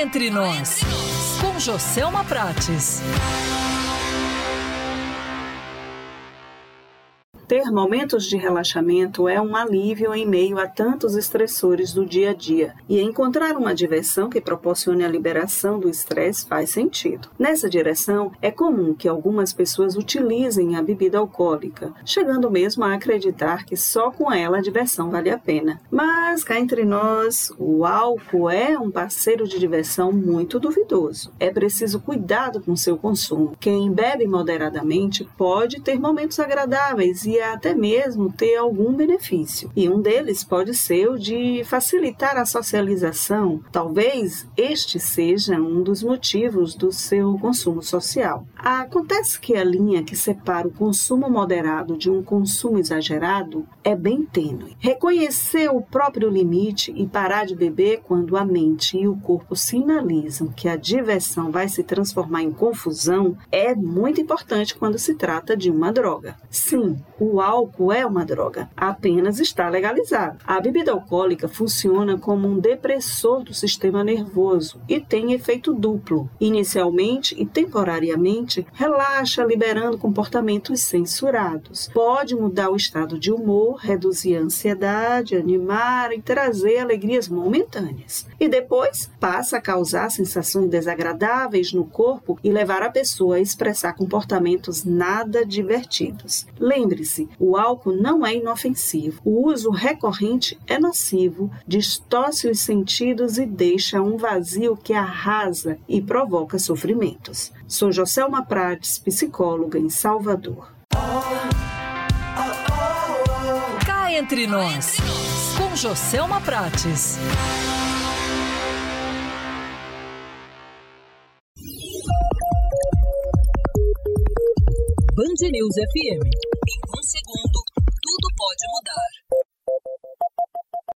entre nós, com Joselma Prates. Ter momentos de relaxamento é um alívio em meio a tantos estressores do dia a dia, e encontrar uma diversão que proporcione a liberação do estresse faz sentido. Nessa direção, é comum que algumas pessoas utilizem a bebida alcoólica, chegando mesmo a acreditar que só com ela a diversão vale a pena. Mas cá entre nós, o álcool é um parceiro de diversão muito duvidoso. É preciso cuidado com seu consumo. Quem bebe moderadamente pode ter momentos agradáveis e até mesmo ter algum benefício. E um deles pode ser o de facilitar a socialização. Talvez este seja um dos motivos do seu consumo social. Acontece que a linha que separa o consumo moderado de um consumo exagerado é bem tênue. Reconhecer o próprio limite e parar de beber quando a mente e o corpo sinalizam que a diversão vai se transformar em confusão é muito importante quando se trata de uma droga. Sim, o álcool é uma droga, apenas está legalizado. A bebida alcoólica funciona como um depressor do sistema nervoso e tem efeito duplo. Inicialmente e temporariamente, relaxa, liberando comportamentos censurados. Pode mudar o estado de humor, reduzir a ansiedade, animar e trazer alegrias momentâneas. E depois passa a causar sensações desagradáveis no corpo e levar a pessoa a expressar comportamentos nada divertidos. Lembre-se, o álcool não é inofensivo. O uso recorrente é nocivo, distorce os sentidos e deixa um vazio que arrasa e provoca sofrimentos. Sou Joselma Prates, psicóloga em Salvador. Cá entre nós, com Joselma Prates. Band News FM. Segundo.